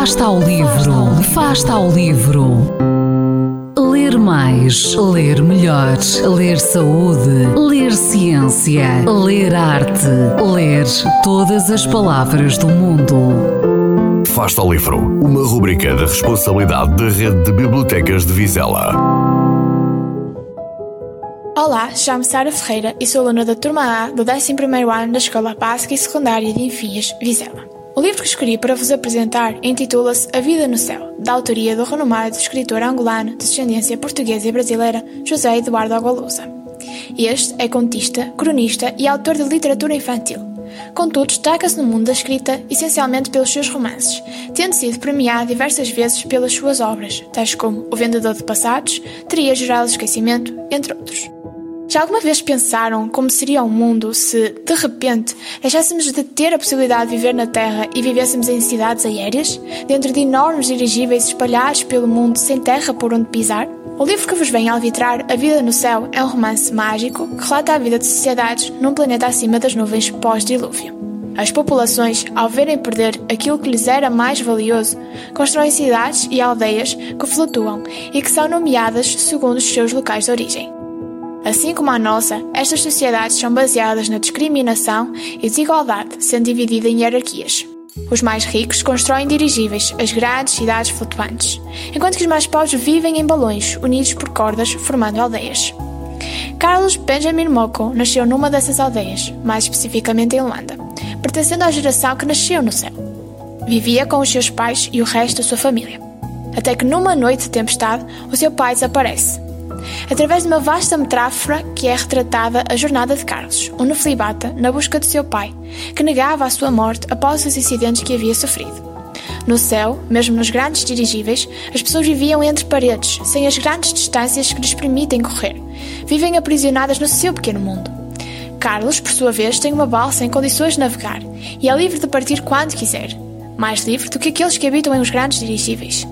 Fasta ao livro, Fasta ao livro. Ler mais, ler melhor, ler saúde, ler ciência, ler arte, ler todas as palavras do mundo. Fasta ao livro, uma rubrica da responsabilidade da Rede de Bibliotecas de Vizela. Olá, chamo-me Sara Ferreira e sou aluna da turma A do 11º ano da Escola Básica e Secundária de Enfias, Vizela. O livro que escolhi para vos apresentar intitula-se A Vida no Céu, da autoria do renomado escritor angolano de descendência portuguesa e brasileira José Eduardo Agualusa. Este é contista, cronista e autor de literatura infantil. Contudo, destaca-se no mundo da escrita essencialmente pelos seus romances, tendo sido premiado diversas vezes pelas suas obras, tais como O Vendedor de Passados, Teria Geral Esquecimento, entre outros. Já alguma vez pensaram como seria o mundo se, de repente, deixássemos de ter a possibilidade de viver na Terra e vivêssemos em cidades aéreas, dentro de enormes dirigíveis espalhados pelo mundo sem terra por onde pisar? O livro que vos vem alvitrar, A Vida no Céu, é um romance mágico que relata a vida de sociedades num planeta acima das nuvens pós-dilúvio. As populações, ao verem perder aquilo que lhes era mais valioso, constroem cidades e aldeias que flutuam e que são nomeadas segundo os seus locais de origem. Assim como a nossa, estas sociedades são baseadas na discriminação e desigualdade, sendo dividida em hierarquias. Os mais ricos constroem dirigíveis, as grandes cidades flutuantes, enquanto que os mais pobres vivem em balões, unidos por cordas, formando aldeias. Carlos Benjamin Moko nasceu numa dessas aldeias, mais especificamente em Luanda, pertencendo à geração que nasceu no céu. Vivia com os seus pais e o resto da sua família. Até que numa noite de tempestade, o seu pai desaparece, através de uma vasta metáfora que é retratada a jornada de Carlos, um neflibata na busca de seu pai, que negava a sua morte após os incidentes que havia sofrido. No céu, mesmo nos grandes dirigíveis, as pessoas viviam entre paredes, sem as grandes distâncias que lhes permitem correr. Vivem aprisionadas no seu pequeno mundo. Carlos, por sua vez, tem uma balsa em condições de navegar e é livre de partir quando quiser. Mais livre do que aqueles que habitam em os grandes dirigíveis.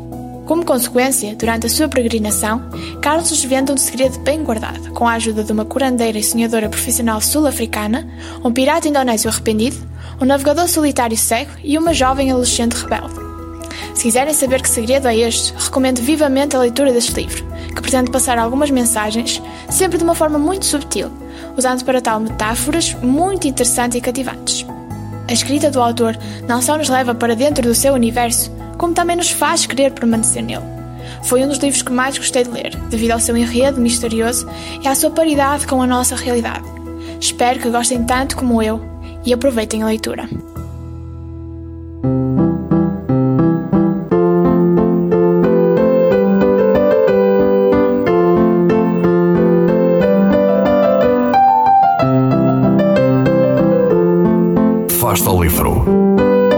Como consequência, durante a sua peregrinação, Carlos desvenda um segredo bem guardado, com a ajuda de uma curandeira e sonhadora profissional sul-africana, um pirata indonésio arrependido, um navegador solitário cego e uma jovem adolescente rebelde. Se quiserem saber que segredo é este, recomendo vivamente a leitura deste livro, que pretende passar algumas mensagens, sempre de uma forma muito subtil, usando para tal metáforas muito interessantes e cativantes. A escrita do autor não só nos leva para dentro do seu universo, como também nos faz querer permanecer nele. Foi um dos livros que mais gostei de ler, devido ao seu enredo misterioso e à sua paridade com a nossa realidade. Espero que gostem tanto como eu e aproveitem a leitura. Fasta ao livro.